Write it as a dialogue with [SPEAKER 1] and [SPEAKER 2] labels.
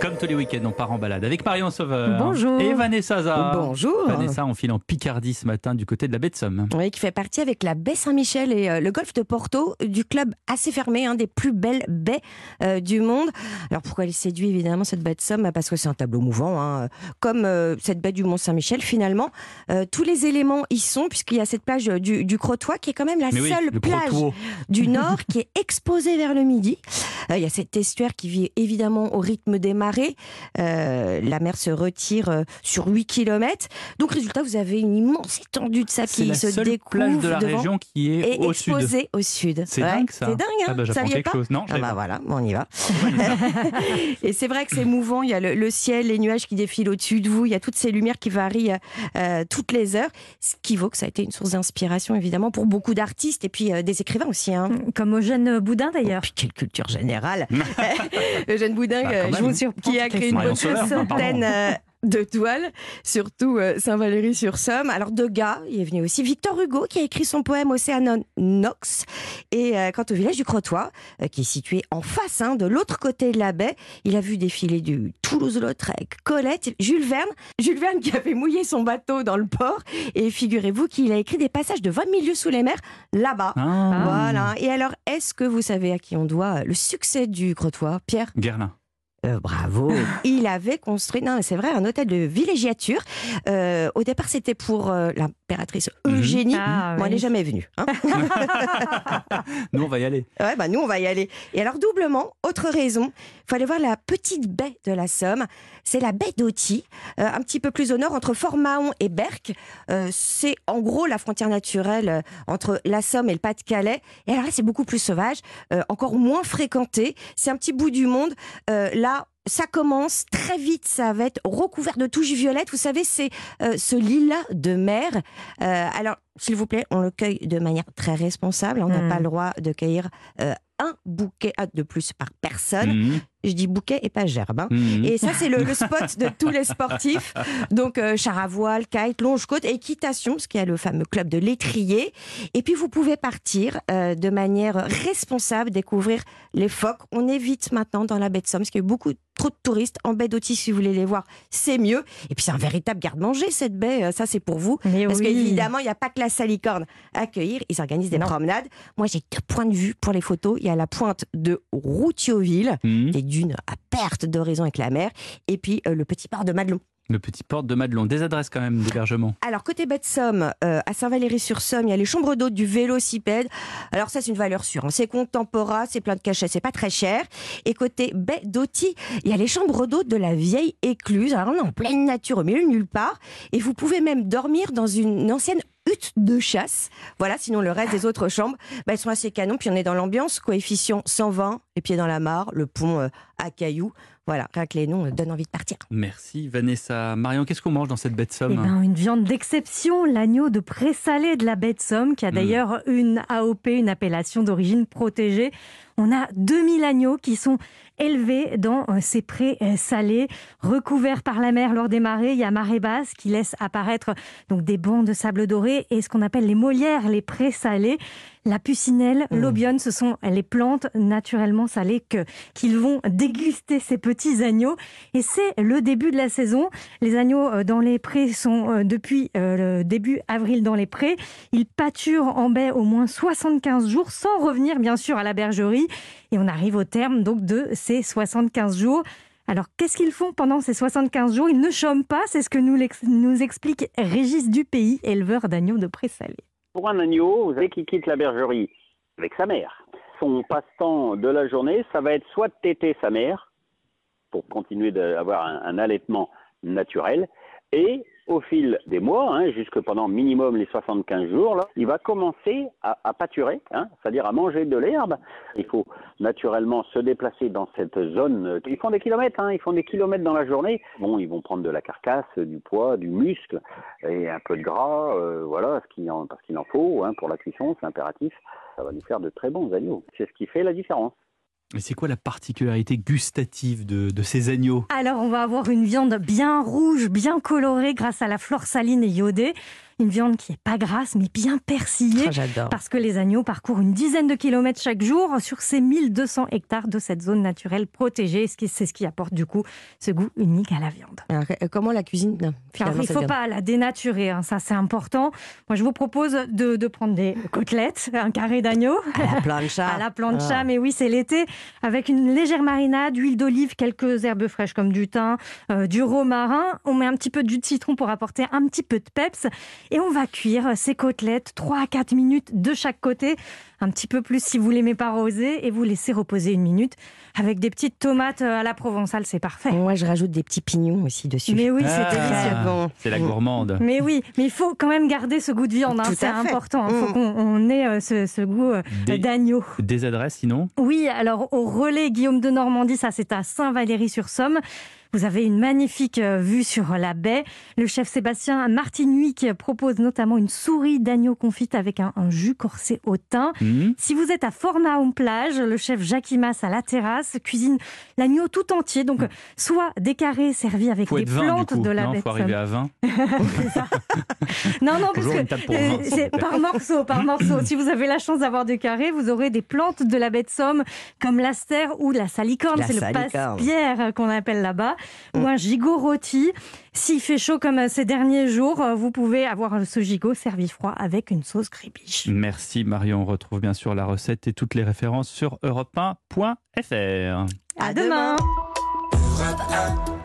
[SPEAKER 1] Comme tous les week-ends, on part en balade avec Marion Sauveur.
[SPEAKER 2] Bonjour.
[SPEAKER 1] Et Vanessa Zah.
[SPEAKER 2] Bonjour.
[SPEAKER 1] Vanessa, on file en Picardie ce matin du côté de la baie de Somme.
[SPEAKER 2] Oui, qui fait partie avec la baie Saint-Michel et euh, le golfe de Porto, du club assez fermé, un des plus belles baies euh, du monde. Alors pourquoi elle séduit évidemment cette baie de Somme? Bah, Parce que c'est un tableau mouvant, hein. comme euh, cette baie du Mont Saint-Michel finalement. Euh, tous les éléments y sont, puisqu'il y a cette plage du, du Crotoy qui est quand même la
[SPEAKER 1] Mais
[SPEAKER 2] seule
[SPEAKER 1] le
[SPEAKER 2] plage
[SPEAKER 1] Crotoy.
[SPEAKER 2] du nord qui est exposée vers le midi. Il y a cet estuaire qui vit évidemment au rythme des marées. Euh, la mer se retire euh, sur 8 km. Donc, résultat, vous avez une immense étendue de sable
[SPEAKER 1] C'est
[SPEAKER 2] qui
[SPEAKER 1] la
[SPEAKER 2] se
[SPEAKER 1] seule
[SPEAKER 2] découvre
[SPEAKER 1] plage de la région qui est
[SPEAKER 2] et
[SPEAKER 1] au sud.
[SPEAKER 2] exposée au sud.
[SPEAKER 1] C'est
[SPEAKER 2] Ouais,
[SPEAKER 1] dingue ça.
[SPEAKER 2] C'est dingue, hein
[SPEAKER 1] Ah bah,
[SPEAKER 2] saviez
[SPEAKER 1] quelque
[SPEAKER 2] pas
[SPEAKER 1] chose. Non,
[SPEAKER 2] Ah bah voilà, bon, on y va.
[SPEAKER 1] Vanessa.
[SPEAKER 2] Et c'est vrai que c'est mouvant, il y a le, le ciel, les nuages qui défilent au-dessus de vous, il y a toutes ces lumières qui varient euh, toutes les heures, ce qui vaut que ça a été une source d'inspiration évidemment pour beaucoup d'artistes et puis euh, des écrivains aussi. Hein.
[SPEAKER 3] Comme Eugène Boudin d'ailleurs.
[SPEAKER 2] Puis quelle culture générale Eugène Boudin,
[SPEAKER 1] Bah,
[SPEAKER 2] je vous surprends, qui a créé une
[SPEAKER 1] pardon.
[SPEAKER 2] centaine euh, de toiles, surtout euh, Saint-Valery-sur-Somme. Alors Degas, il est venu aussi Victor Hugo qui a écrit son poème Océanon Nox. Et euh, quant au village du Crotoy, euh, qui est situé en face, hein, de l'autre côté de la baie, il a vu défiler du Toulouse-Lautrec, Colette, Jules Verne. Jules Verne qui avait mouillé son bateau dans le port. Et figurez-vous qu'il a écrit des passages de 20 000 lieues sous les mers là-bas.
[SPEAKER 1] Ah,
[SPEAKER 2] Voilà. Et alors, est-ce que vous savez à qui on doit le succès du Crotoy Pierre?
[SPEAKER 1] Guerlain.
[SPEAKER 2] Euh, bravo. Il avait construit, non, c'est vrai, un hôtel de villégiature. Euh, au départ, c'était pour euh, l'impératrice
[SPEAKER 1] Mhm.
[SPEAKER 2] Eugénie.
[SPEAKER 3] Ah,
[SPEAKER 2] Bon, elle n'est jamais venue. hein.
[SPEAKER 1] Nous, on va y aller.
[SPEAKER 2] ouais, bah, nous, on va y aller. Et alors, doublement, autre raison, il faut aller voir la petite baie de la Somme. C'est la baie euh, un petit peu plus au nord, entre Fort-Mahon et Berck. Euh, c'est en gros la frontière naturelle euh, entre la Somme et le Pas-de-Calais. Et alors là, c'est beaucoup plus sauvage, euh, encore moins fréquenté. C'est un petit bout du monde. Euh, là, ça commence très vite, ça va être recouvert de touches violettes. Vous savez, c'est euh, ce lilas de mer. Euh, alors, s'il vous plaît, on le cueille de manière très responsable. On n'a pas le droit de cueillir euh, un bouquet ah, de plus par personne.
[SPEAKER 1] Mhm.
[SPEAKER 2] Je dis bouquet et pas gerbe. hein.
[SPEAKER 1] Mhm.
[SPEAKER 2] Et ça, c'est le, le spot de tous les sportifs. Donc, euh, char à voile, kite, longe-côte, équitation, parce qu'il y a le fameux club de l'étrier. Et puis, vous pouvez partir euh, de manière responsable, découvrir les phoques. On évite maintenant dans la baie de Somme, parce qu'il y a eu beaucoup trop de touristes. En baie d'Autis, si vous voulez les voir, c'est mieux. Et puis, c'est un véritable garde-manger, cette baie. Euh, Ça, c'est pour vous.
[SPEAKER 3] Mais
[SPEAKER 2] Parce
[SPEAKER 3] oui.
[SPEAKER 2] qu'évidemment, il n'y a pas que la salicorne à accueillir. Ils organisent des
[SPEAKER 3] Non.
[SPEAKER 2] promenades. Moi, j'ai deux points de vue pour les photos. Il y a la pointe de Routioville,
[SPEAKER 1] Mhm.
[SPEAKER 2] des dunes à perte d'horizon avec la mer, et puis euh, le petit port de Madelon.
[SPEAKER 1] Le petit porte de Madelon. Des adresses quand même d'hébergement.
[SPEAKER 2] Alors, côté baie de Somme, euh, à Saint-Valery-sur-Somme, il y a les chambres d'hôtes du Vélocipède. Alors, ça, c'est une valeur sûre. hein. C'est contemporain, c'est plein de cachets, c'est pas très cher. Et côté baie d'Auty, il y a les chambres d'hôtes de la vieille écluse. Alors, on est en pleine nature, au milieu de nulle part. Et vous pouvez même dormir dans une ancienne de chasse. Voilà, sinon le reste des autres chambres, bah, elles sont assez canons. Puis on est dans l'ambiance, coefficient 120, les pieds dans la mare, le pont euh, à cailloux. Voilà, rien que les noms donnent envie de partir.
[SPEAKER 1] Merci Vanessa. Marion, qu'est-ce qu'on mange dans cette baie de
[SPEAKER 3] Eh
[SPEAKER 1] Somme
[SPEAKER 3] ben, une viande d'exception, l'agneau de présalé de la baie de Somme, qui a
[SPEAKER 1] Mm.
[SPEAKER 3] d'ailleurs une AOP, une appellation d'origine protégée. On a 2000 agneaux qui sont élevés dans euh, ces prés salés, recouverts par la mer lors des marées. Il y a marée basse qui laisse apparaître donc des bancs de sable doré et ce qu'on appelle les molières, les prés salés. La pucinelle,
[SPEAKER 2] Mm.
[SPEAKER 3] l'obione, ce sont les plantes naturellement salées que qu'ils vont déguster ces petits agneaux. Et c'est le début de la saison. Les agneaux euh, dans les prés sont euh, depuis euh, le début avril dans les prés. Ils pâturent en baie au moins 75 jours sans revenir bien sûr à la bergerie. Et on arrive au terme donc de ces 75 jours. Alors qu'est-ce qu'ils font pendant ces 75 jours? Ils ne chôment pas, c'est ce que nous, nous explique Régis Dupays, éleveur d'agneaux de présalé.
[SPEAKER 4] Pour un agneau, dès qu'il quitte la bergerie avec sa mère, son passe-temps de la journée, ça va être soit de téter sa mère pour continuer d'avoir un, allaitement naturel, et au fil des mois, hein, jusque pendant minimum les 75 jours, il va commencer à, pâturer, hein, c'est-à-dire à manger de l'herbe. Il faut naturellement se déplacer dans cette zone. Ils font des kilomètres, hein, ils font des kilomètres dans la journée. Bon, ils vont prendre de la carcasse, du poids, du muscle et un peu de gras, euh, voilà, parce qu'il en faut pour la cuisson, c'est impératif. Ça va nous faire de très bons agneaux. C'est ce qui fait la différence.
[SPEAKER 1] C'est quoi la particularité gustative de, de ces agneaux?
[SPEAKER 3] Alors, on va avoir une viande bien rouge, bien colorée grâce à la flore saline et iodée. Une viande qui est pas grasse, mais bien persillée.
[SPEAKER 2] Ah, J'adore.
[SPEAKER 3] Parce que les agneaux parcourent une dizaine de kilomètres chaque jour sur ces 1200 hectares de cette zone naturelle protégée. C'est ce qui apporte du coup ce goût unique à la viande.
[SPEAKER 2] Alors, euh, comment la cuisine
[SPEAKER 3] Alors,
[SPEAKER 2] finalement,
[SPEAKER 3] il ne faut pas la dénaturer, hein, ça c'est important. Moi je vous propose de, de prendre des côtelettes, un carré d'agneau.
[SPEAKER 2] À la plancha.
[SPEAKER 3] À la plancha,
[SPEAKER 2] Ah.
[SPEAKER 3] mais oui, c'est l'été, avec une légère marinade, huile d'olive, quelques herbes fraîches comme du thym, euh, du romarin. On met un petit peu de jus de citron pour apporter un petit peu de peps. Et on va cuire ces côtelettes 3 à 4 minutes de chaque côté. Un petit peu plus si vous l'aimez pas rosé. Et vous laissez reposer une minute. Avec des petites tomates euh, à la provençale, c'est parfait.
[SPEAKER 2] Moi, je rajoute des petits pignons aussi dessus.
[SPEAKER 3] Mais oui, c'est
[SPEAKER 1] Ah.
[SPEAKER 3] délicieux.
[SPEAKER 2] Bon.
[SPEAKER 1] C'est la gourmande.
[SPEAKER 3] Mais oui, mais il faut quand même garder ce goût de viande, hein,
[SPEAKER 2] Tout
[SPEAKER 3] c'est
[SPEAKER 2] à fait.
[SPEAKER 3] important. Il faut
[SPEAKER 2] Mm.
[SPEAKER 3] qu'on on ait euh, ce, ce goût euh, d'agneau.
[SPEAKER 1] des adresses sinon?
[SPEAKER 3] Oui, alors au relais Guillaume de Normandie, ça c'est à Saint-Valery-sur-Somme. Vous avez une magnifique euh, vue sur la baie. Le chef Sébastien Martinuic propose notamment une souris d'agneau confite avec un, un jus corsé au thym.
[SPEAKER 1] Hmm
[SPEAKER 3] Si vous êtes à Fornaon-Plage, le chef Jacques Imas à la terrasse cuisine l'agneau tout entier. Donc, soit des carrés servis avec des
[SPEAKER 1] être 20 du
[SPEAKER 3] plantes
[SPEAKER 1] coup.
[SPEAKER 3] de la
[SPEAKER 1] non,
[SPEAKER 3] baie de
[SPEAKER 1] faut arriver à 20.
[SPEAKER 3] Non, non, parce que euh,
[SPEAKER 1] 20, s'il
[SPEAKER 3] c'est par morceau, par morceau. Si vous avez la chance d'avoir des carrés, vous aurez des plantes de la baie de Somme comme l'astère ou la salicorne, c'est le passe-pierre euh, qu'on appelle là-bas, ou un gigot rôti. S'il fait chaud comme euh, ces derniers jours, euh, vous pouvez avoir ce gigot servi froid avec une sauce grébiche.
[SPEAKER 1] Merci Marion. On retrouve bien sûr la recette et toutes les références sur europe1.fr.
[SPEAKER 3] À demain.
[SPEAKER 2] demain.